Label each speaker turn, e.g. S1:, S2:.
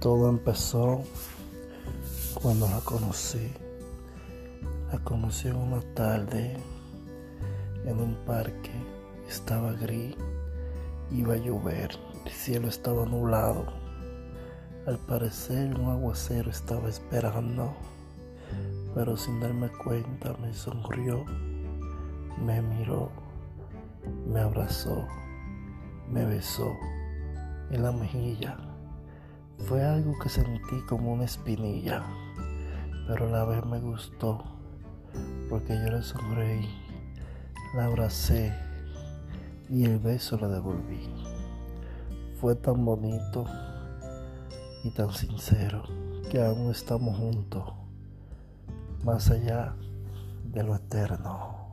S1: Todo empezó cuando la conocí. La conocí una tarde en un parque. Estaba gris, iba a llover, el cielo estaba nublado. Al parecer un aguacero estaba esperando, pero sin darme cuenta me sonrió, me miró, me abrazó, me besó en la mejilla. Fue algo que sentí como una espinilla, pero a la vez me gustó, porque yo le sonreí, la abracé y el beso le devolví. Fue tan bonito y tan sincero que aún estamos juntos, más allá de lo eterno.